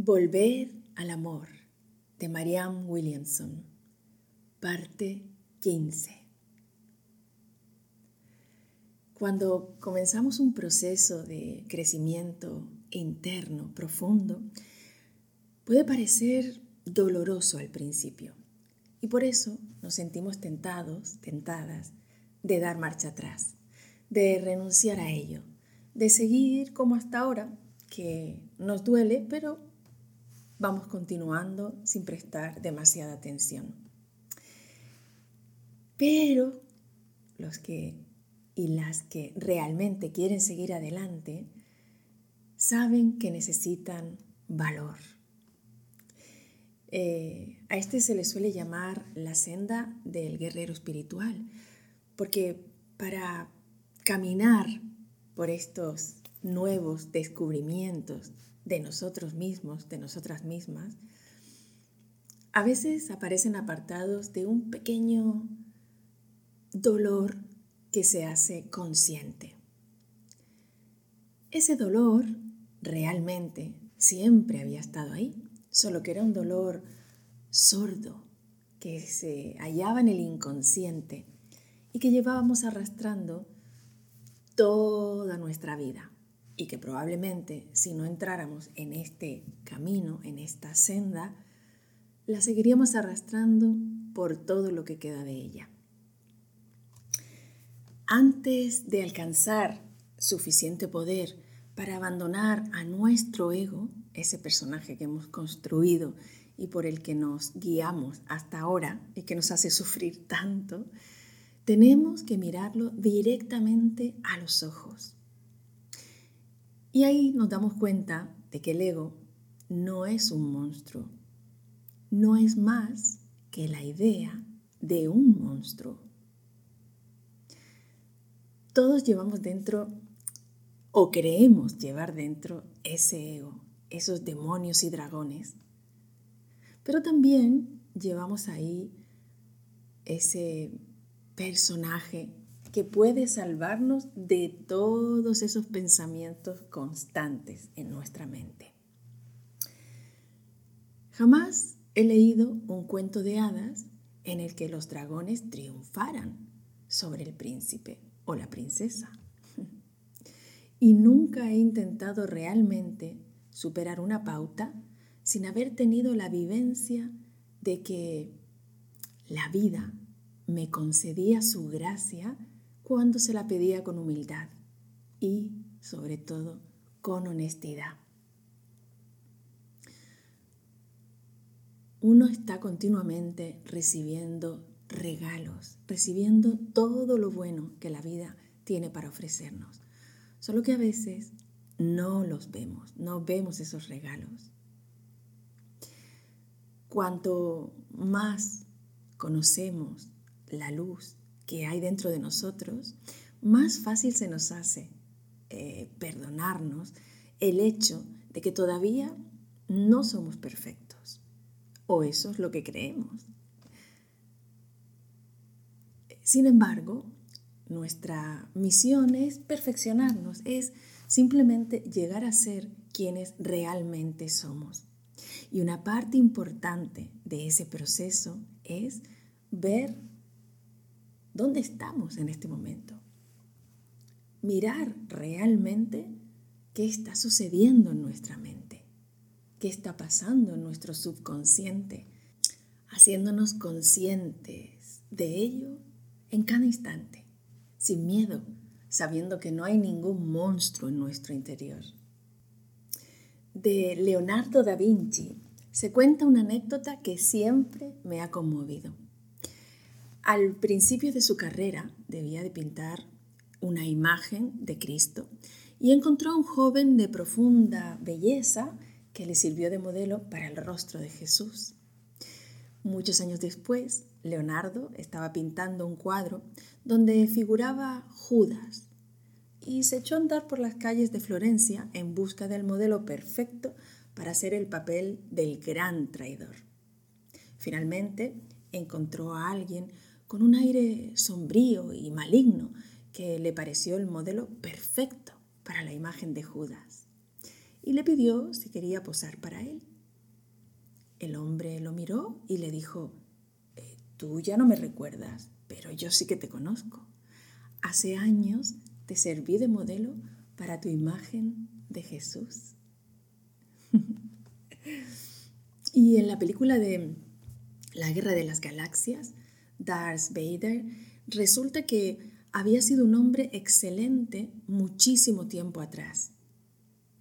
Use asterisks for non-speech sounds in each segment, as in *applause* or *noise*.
Volver al amor de Marianne Williamson, parte 15. Cuando comenzamos un proceso de crecimiento interno profundo, puede parecer doloroso al principio y por eso nos sentimos tentados, tentadas, de dar marcha atrás, de renunciar a ello, de seguir como hasta ahora, que nos duele, pero vamos continuando sin prestar demasiada atención. Pero los que y las que realmente quieren seguir adelante saben que necesitan valor. Eh, a este se le suele llamar la senda del guerrero espiritual, porque para caminar por estos nuevos descubrimientos de nosotros mismos, de nosotras mismas, a veces aparecen apartados de un pequeño dolor que se hace consciente. Ese dolor realmente siempre había estado ahí, solo que era un dolor sordo que se hallaba en el inconsciente y que llevábamos arrastrando toda nuestra vida y que probablemente si no entráramos en este camino, en esta senda, la seguiríamos arrastrando por todo lo que queda de ella. Antes de alcanzar suficiente poder para abandonar a nuestro ego, ese personaje que hemos construido y por el que nos guiamos hasta ahora y que nos hace sufrir tanto, tenemos que mirarlo directamente a los ojos. Y ahí nos damos cuenta de que el ego no es un monstruo, no es más que la idea de un monstruo. Todos llevamos dentro o creemos llevar dentro ese ego, esos demonios y dragones, pero también llevamos ahí ese personaje que puede salvarnos de todos esos pensamientos constantes en nuestra mente. Jamás he leído un cuento de hadas en el que los dragones triunfaran sobre el príncipe o la princesa. *laughs* Y nunca he intentado realmente superar una pauta sin haber tenido la vivencia de que la vida me concedía su gracia cuando se la pedía con humildad y, sobre todo, con honestidad. Uno está continuamente recibiendo regalos, recibiendo todo lo bueno que la vida tiene para ofrecernos. Solo que a veces no los vemos, no vemos esos regalos. Cuanto más conocemos la luz que hay dentro de nosotros, más fácil se nos hace eh, perdonarnos el hecho de que todavía no somos perfectos. O eso es lo que creemos. Sin embargo, nuestra misión es perfeccionarnos, es simplemente llegar a ser quienes realmente somos. Y una parte importante de ese proceso es ver ¿Dónde estamos en este momento? Mirar realmente qué está sucediendo en nuestra mente, qué está pasando en nuestro subconsciente, haciéndonos conscientes de ello en cada instante, sin miedo, sabiendo que no hay ningún monstruo en nuestro interior. De Leonardo da Vinci se cuenta una anécdota que siempre me ha conmovido. Al principio de su carrera debía de pintar una imagen de Cristo y encontró a un joven de profunda belleza que le sirvió de modelo para el rostro de Jesús. Muchos años después, Leonardo estaba pintando un cuadro donde figuraba Judas y se echó a andar por las calles de Florencia en busca del modelo perfecto para hacer el papel del gran traidor. Finalmente encontró a alguien con un aire sombrío y maligno que le pareció el modelo perfecto para la imagen de Judas y le pidió si quería posar para él. El hombre lo miró y le dijo, eh, tú ya no me recuerdas, pero yo sí que te conozco. Hace años te serví de modelo para tu imagen de Jesús. *laughs* y en la película de La Guerra de las Galaxias, Darth Vader, resulta que había sido un hombre excelente muchísimo tiempo atrás.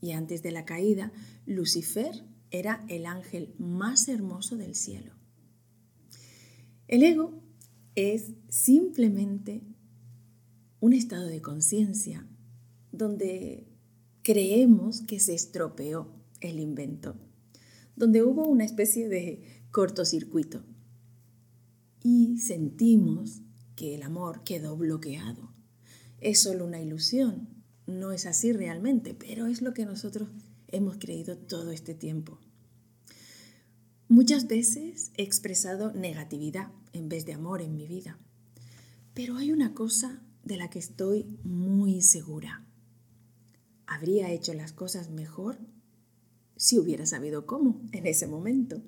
Y antes de la caída, Lucifer era el ángel más hermoso del cielo. El ego es simplemente un estado de conciencia donde creemos que se estropeó el invento, donde hubo una especie de cortocircuito y sentimos que el amor quedó bloqueado. Es solo una ilusión, no es así realmente, pero es lo que nosotros hemos creído todo este tiempo. Muchas veces he expresado negatividad en vez de amor en mi vida, pero hay una cosa de la que estoy muy segura. Habría hecho las cosas mejor si hubiera sabido cómo en ese momento.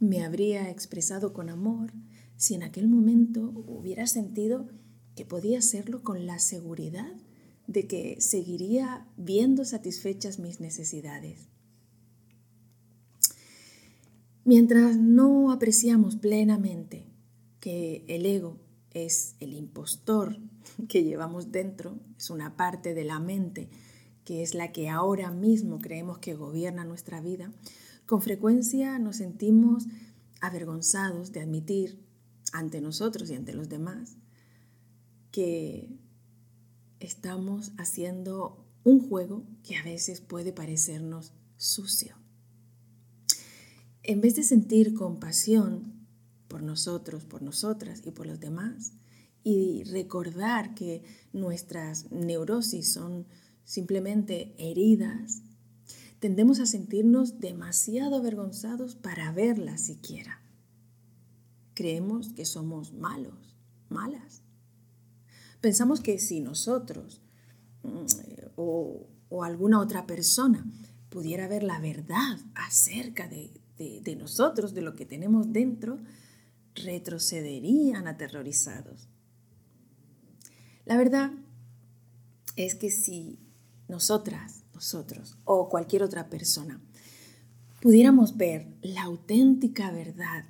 Me habría expresado con amor si en aquel momento hubiera sentido que podía hacerlo con la seguridad de que seguiría viendo satisfechas mis necesidades. Mientras no apreciamos plenamente que el ego es el impostor que llevamos dentro, es una parte de la mente que es la que ahora mismo creemos que gobierna nuestra vida, con frecuencia nos sentimos avergonzados de admitir ante nosotros y ante los demás que estamos haciendo un juego que a veces puede parecernos sucio. En vez de sentir compasión por nosotros, por nosotras y por los demás, y recordar que nuestras neurosis son simplemente heridas, tendemos a sentirnos demasiado avergonzados para verlas siquiera. Creemos que somos malos, malas. Pensamos que si nosotros mm, o, alguna otra persona pudiera ver la verdad acerca de, de nosotros, de lo que tenemos dentro, retrocederían aterrorizados. La verdad es que si nosotras, nosotros o cualquier otra persona pudiéramos ver la auténtica verdad,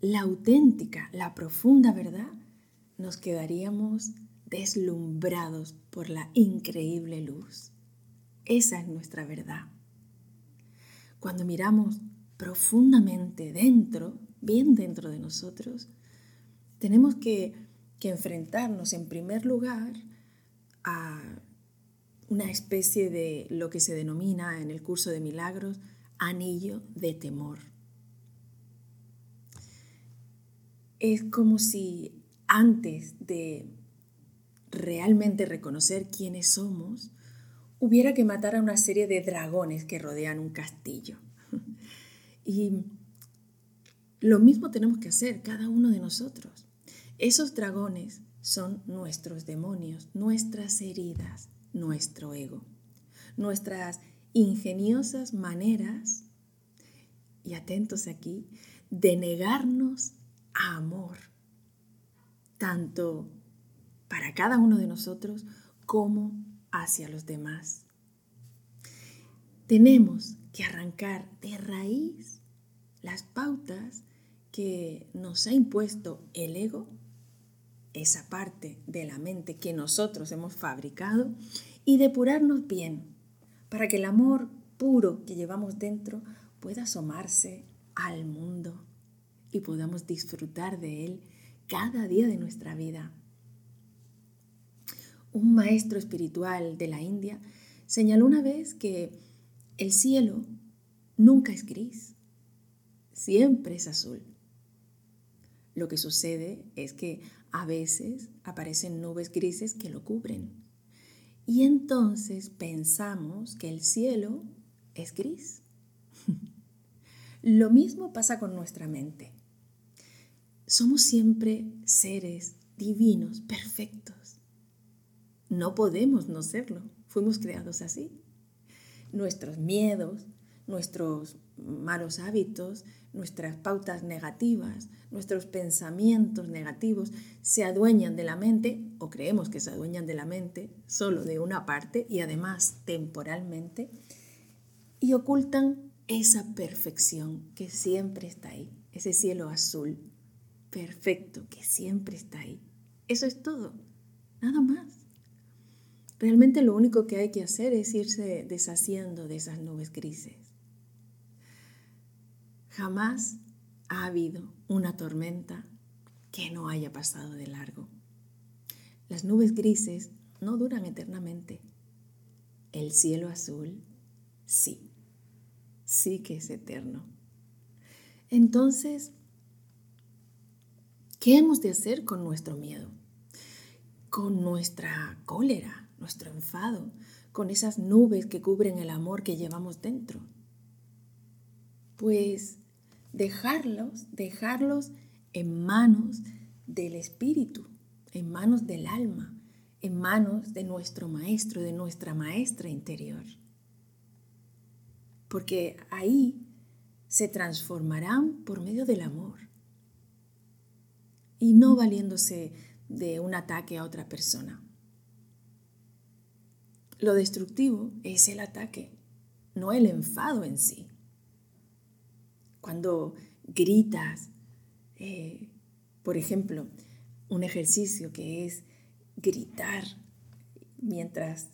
la auténtica, la profunda verdad, nos quedaríamos deslumbrados por la increíble luz. Esa es nuestra verdad. Cuando miramos profundamente dentro, bien dentro de nosotros, tenemos que, que enfrentarnos en primer lugar a una especie de lo que se denomina en el curso de milagros anillo de temor. Es como si antes de realmente reconocer quiénes somos, hubiera que matar a una serie de dragones que rodean un castillo. *laughs* Y lo mismo tenemos que hacer cada uno de nosotros. Esos dragones son nuestros demonios, nuestras heridas, nuestro ego, nuestras ingeniosas maneras, y atentos aquí, de negarnos a amor, tanto para cada uno de nosotros como hacia los demás. Tenemos que arrancar de raíz las pautas que nos ha impuesto el ego esa parte de la mente que nosotros hemos fabricado y depurarnos bien para que el amor puro que llevamos dentro pueda asomarse al mundo y podamos disfrutar de él cada día de nuestra vida. Un maestro espiritual de la India señaló una vez que el cielo nunca es gris, siempre es azul. Lo que sucede es que a veces aparecen nubes grises que lo cubren. Y entonces pensamos que el cielo es gris. *laughs* lo mismo pasa con nuestra mente. Somos siempre seres divinos, perfectos. No podemos no serlo. Fuimos creados así. Nuestros miedos, nuestros malos hábitos, nuestras pautas negativas, nuestros pensamientos negativos se adueñan de la mente o creemos que se adueñan de la mente solo de una parte y además temporalmente y ocultan esa perfección que siempre está ahí, ese cielo azul perfecto que siempre está ahí. Eso es todo, nada más. Realmente lo único que hay que hacer es irse deshaciendo de esas nubes grises. Jamás ha habido una tormenta que no haya pasado de largo. Las nubes grises no duran eternamente. El cielo azul, sí, sí que es eterno. Entonces, ¿qué hemos de hacer con nuestro miedo? Con nuestra cólera, nuestro enfado, con esas nubes que cubren el amor que llevamos dentro. Pues dejarlos, dejarlos en manos del Espíritu, en manos del alma, en manos de nuestro maestro, de nuestra maestra interior. Porque ahí se transformarán por medio del amor y no valiéndose de un ataque a otra persona. Lo destructivo es el ataque, no el enfado en sí cuando gritas, eh, por ejemplo, un ejercicio que es gritar mientras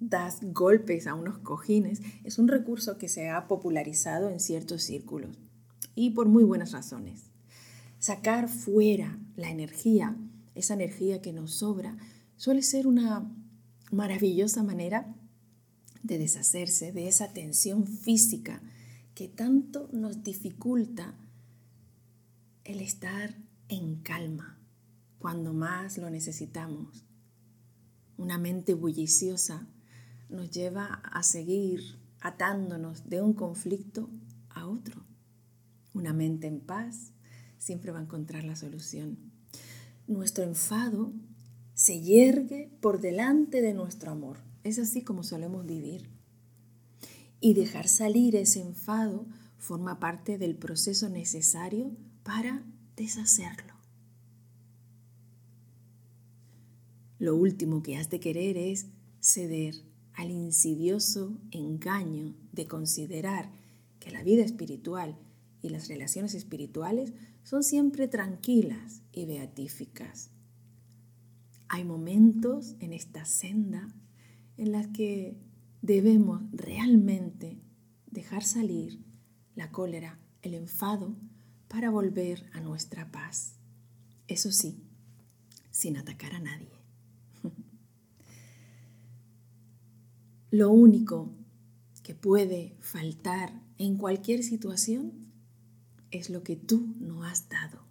das golpes a unos cojines, es un recurso que se ha popularizado en ciertos círculos y por muy buenas razones. Sacar fuera la energía, esa energía que nos sobra, suele ser una maravillosa manera de deshacerse de esa tensión física que tanto nos dificulta el estar en calma cuando más lo necesitamos. Una mente bulliciosa nos lleva a seguir atándonos de un conflicto a otro. Una mente en paz siempre va a encontrar la solución. Nuestro enfado se yergue por delante de nuestro amor. Es así como solemos vivir. Y dejar salir ese enfado forma parte del proceso necesario para deshacerlo. Lo último que has de querer es ceder al insidioso engaño de considerar que la vida espiritual y las relaciones espirituales son siempre tranquilas y beatíficas. Hay momentos en esta senda en las que debemos realmente dejar salir la cólera, el enfado, para volver a nuestra paz. Eso sí, sin atacar a nadie. *laughs* Lo único que puede faltar en cualquier situación es lo que tú no has dado.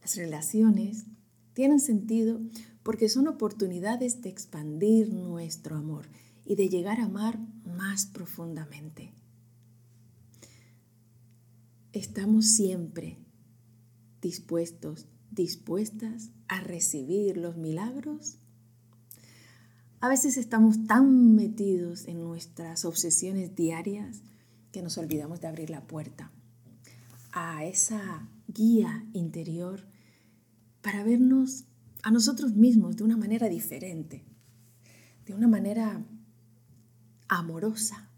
Las relaciones tienen sentido porque son oportunidades de expandir nuestro amor y de llegar a amar más profundamente. Estamos siempre dispuestos, dispuestas a recibir los milagros. A veces estamos tan metidos en nuestras obsesiones diarias que nos olvidamos de abrir la puerta a esa guía interior para vernos a nosotros mismos de una manera diferente, de una manera amorosa.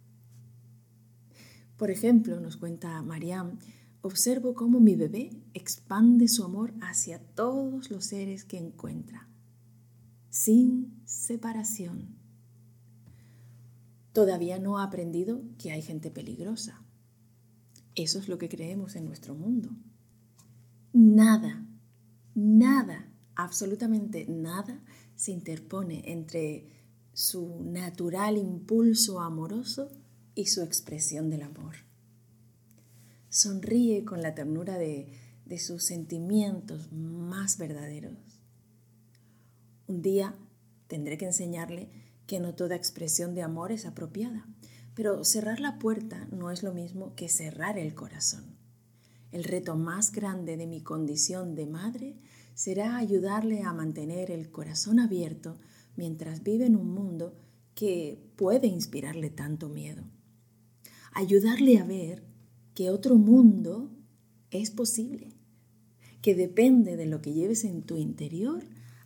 Por ejemplo, nos cuenta Mariam, observo cómo mi bebé expande su amor hacia todos los seres que encuentra, sin separación. Todavía no ha aprendido que hay gente peligrosa. Eso es lo que creemos en nuestro mundo. Nada, nada absolutamente nada se interpone entre su natural impulso amoroso y su expresión del amor. Sonríe con la ternura de, de sus sentimientos más verdaderos. Un día tendré que enseñarle que no toda expresión de amor es apropiada, pero cerrar la puerta no es lo mismo que cerrar el corazón. El reto más grande de mi condición de madre será ayudarle a mantener el corazón abierto mientras vive en un mundo que puede inspirarle tanto miedo. ayudarle a ver que otro mundo es posible, que depende de lo que lleves en tu interior,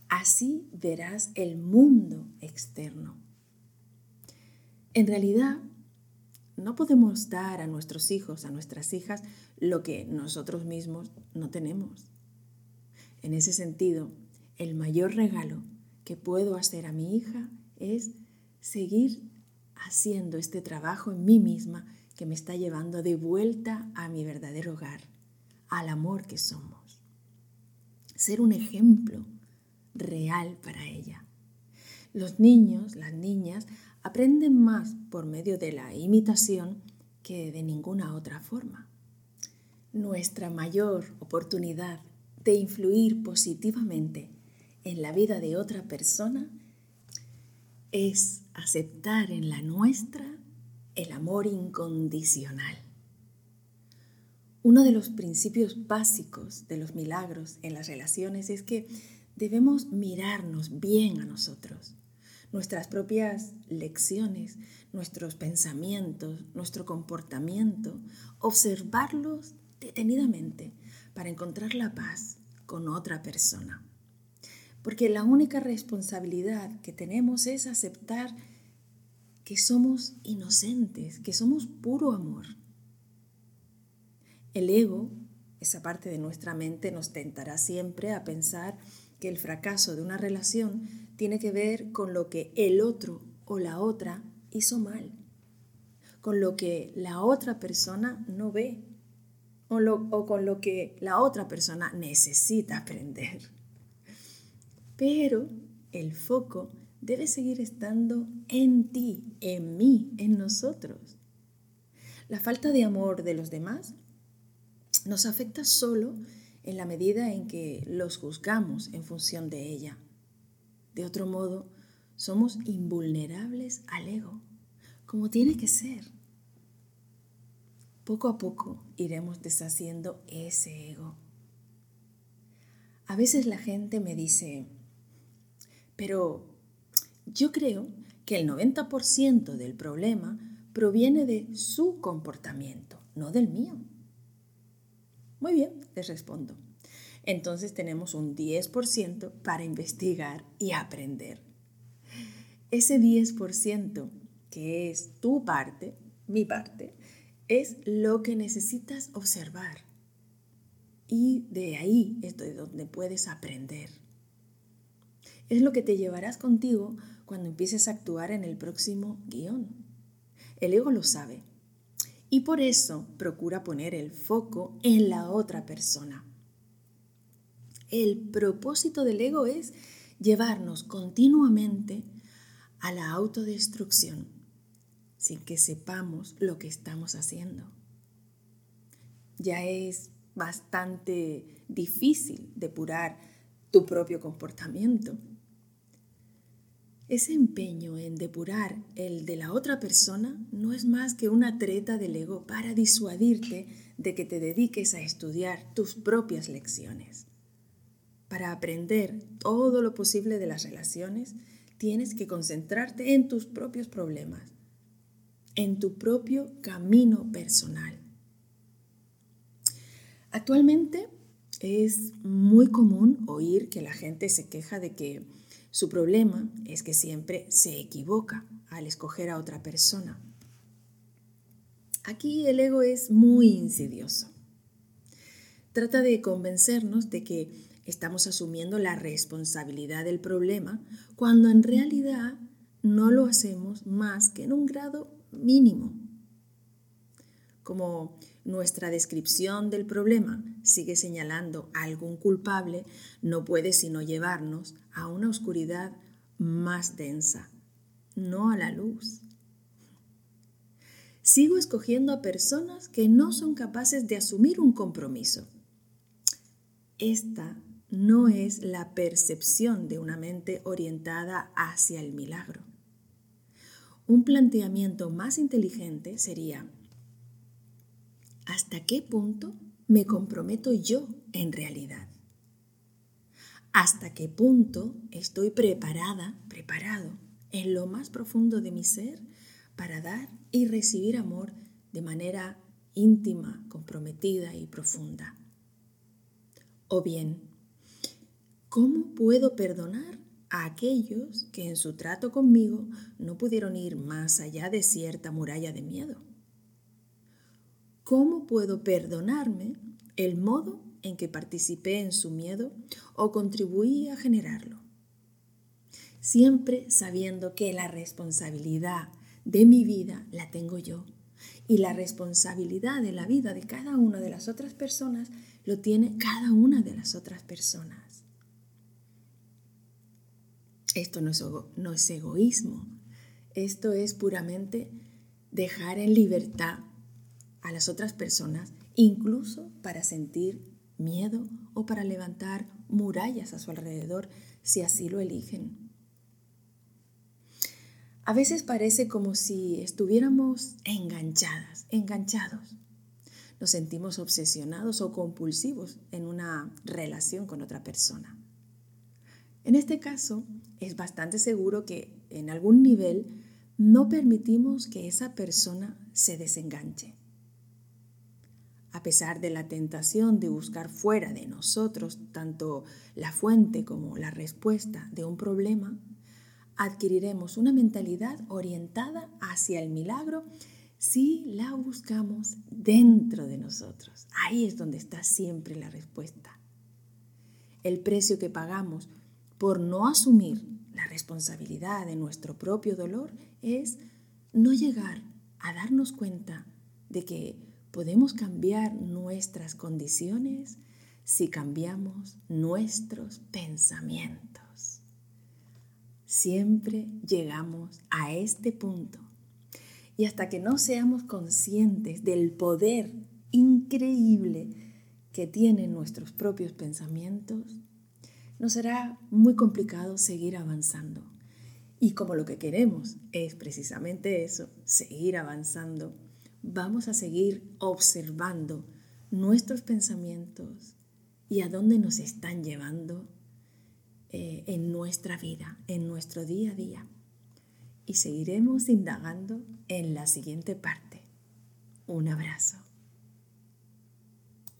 así verás el mundo externo. En realidad, no podemos dar a nuestros hijos, a nuestras hijas, lo que nosotros mismos no tenemos. En ese sentido, el mayor regalo que puedo hacer a mi hija es seguir haciendo este trabajo en mí misma que me está llevando de vuelta a mi verdadero hogar, al amor que somos. Ser un ejemplo real para ella. Los niños, las niñas, aprenden más por medio de la imitación que de ninguna otra forma. Nuestra mayor oportunidad de influir positivamente en la vida de otra persona es aceptar en la nuestra el amor incondicional. Uno de los principios básicos de los milagros en las relaciones es que debemos mirarnos bien a nosotros nuestras propias lecciones, nuestros pensamientos, nuestro comportamiento, observarlos detenidamente para encontrar la paz con otra persona. Porque la única responsabilidad que tenemos es aceptar que somos inocentes, que somos puro amor. El ego, esa parte de nuestra mente, nos tentará siempre a pensar que el fracaso de una relación tiene que ver con lo que el otro o la otra hizo mal, con lo que la otra persona no ve o, con lo que la otra persona necesita aprender. Pero el foco debe seguir estando en ti, en mí, en nosotros. La falta de amor de los demás nos afecta solo en la medida en que los juzgamos en función de ella. De otro modo, somos invulnerables al ego, como tiene que ser. Poco a poco iremos deshaciendo ese ego. A veces la gente me dice, pero yo creo que el 90% del problema proviene de su comportamiento, no del mío. Muy bien, les respondo. Entonces tenemos un 10% para investigar y aprender. Ese 10% que es tu parte, mi parte, es lo que necesitas observar. Y de ahí es de donde puedes aprender. Es lo que te llevarás contigo cuando empieces a actuar en el próximo guion. El ego lo sabe y por eso procura poner el foco en la otra persona. El propósito del ego es llevarnos continuamente a la autodestrucción sin que sepamos lo que estamos haciendo. Ya es bastante difícil depurar tu propio comportamiento ese empeño en depurar el de la otra persona no es más que una treta del ego para disuadirte de que te dediques a estudiar tus propias lecciones. Para aprender todo lo posible de las relaciones, tienes que concentrarte en tus propios problemas, en tu propio camino personal. Actualmente es muy común oír que la gente se queja de que su problema es que siempre se equivoca al escoger a otra persona. Aquí el ego es muy insidioso. Trata de convencernos de que estamos asumiendo la responsabilidad del problema cuando en realidad no lo hacemos más que en un grado mínimo. Como nuestra descripción del problema sigue señalando a algún culpable, no puede sino llevarnos a una oscuridad más densa, no a la luz. Sigo escogiendo a personas que no son capaces de asumir un compromiso. Esta no es la percepción de una mente orientada hacia el milagro. Un planteamiento más inteligente sería, ¿hasta qué punto me comprometo yo en realidad? ¿Hasta qué punto estoy preparada, preparado en lo más profundo de mi ser para dar y recibir amor de manera íntima, comprometida y profunda. O bien, ¿cómo puedo perdonar a aquellos que en su trato conmigo no pudieron ir más allá de cierta muralla de miedo? ¿Cómo puedo perdonarme el modo en que participé en su miedo o contribuí a generarlo? Siempre sabiendo que la responsabilidad de mi vida la tengo yo y la responsabilidad de la vida de cada una de las otras personas lo tiene cada una de las otras personas. Esto no es, no es egoísmo, esto es puramente dejar en libertad a las otras personas, incluso para sentir miedo o para levantar murallas a su alrededor si así lo eligen. A veces parece como si estuviéramos enganchadas, enganchados. Nos sentimos obsesionados o compulsivos en una relación con otra persona. En este caso, es bastante seguro que en algún nivel no permitimos que esa persona se desenganche. A pesar de la tentación de buscar fuera de nosotros tanto la fuente como la respuesta de un problema, adquiriremos una mentalidad orientada hacia el milagro si la buscamos dentro de nosotros. Ahí es donde está siempre la respuesta. El precio que pagamos por no asumir la responsabilidad de nuestro propio dolor es no llegar a darnos cuenta de que podemos cambiar nuestras condiciones si cambiamos nuestros pensamientos. Siempre llegamos a este punto. Y hasta que no seamos conscientes del poder increíble que tienen nuestros propios pensamientos, nos será muy complicado seguir avanzando. Y como lo que queremos es precisamente eso, seguir avanzando, vamos a seguir observando nuestros pensamientos y a dónde nos están llevando eh, en nuestra vida, en nuestro día a día. Y seguiremos indagando en la siguiente parte. Un abrazo.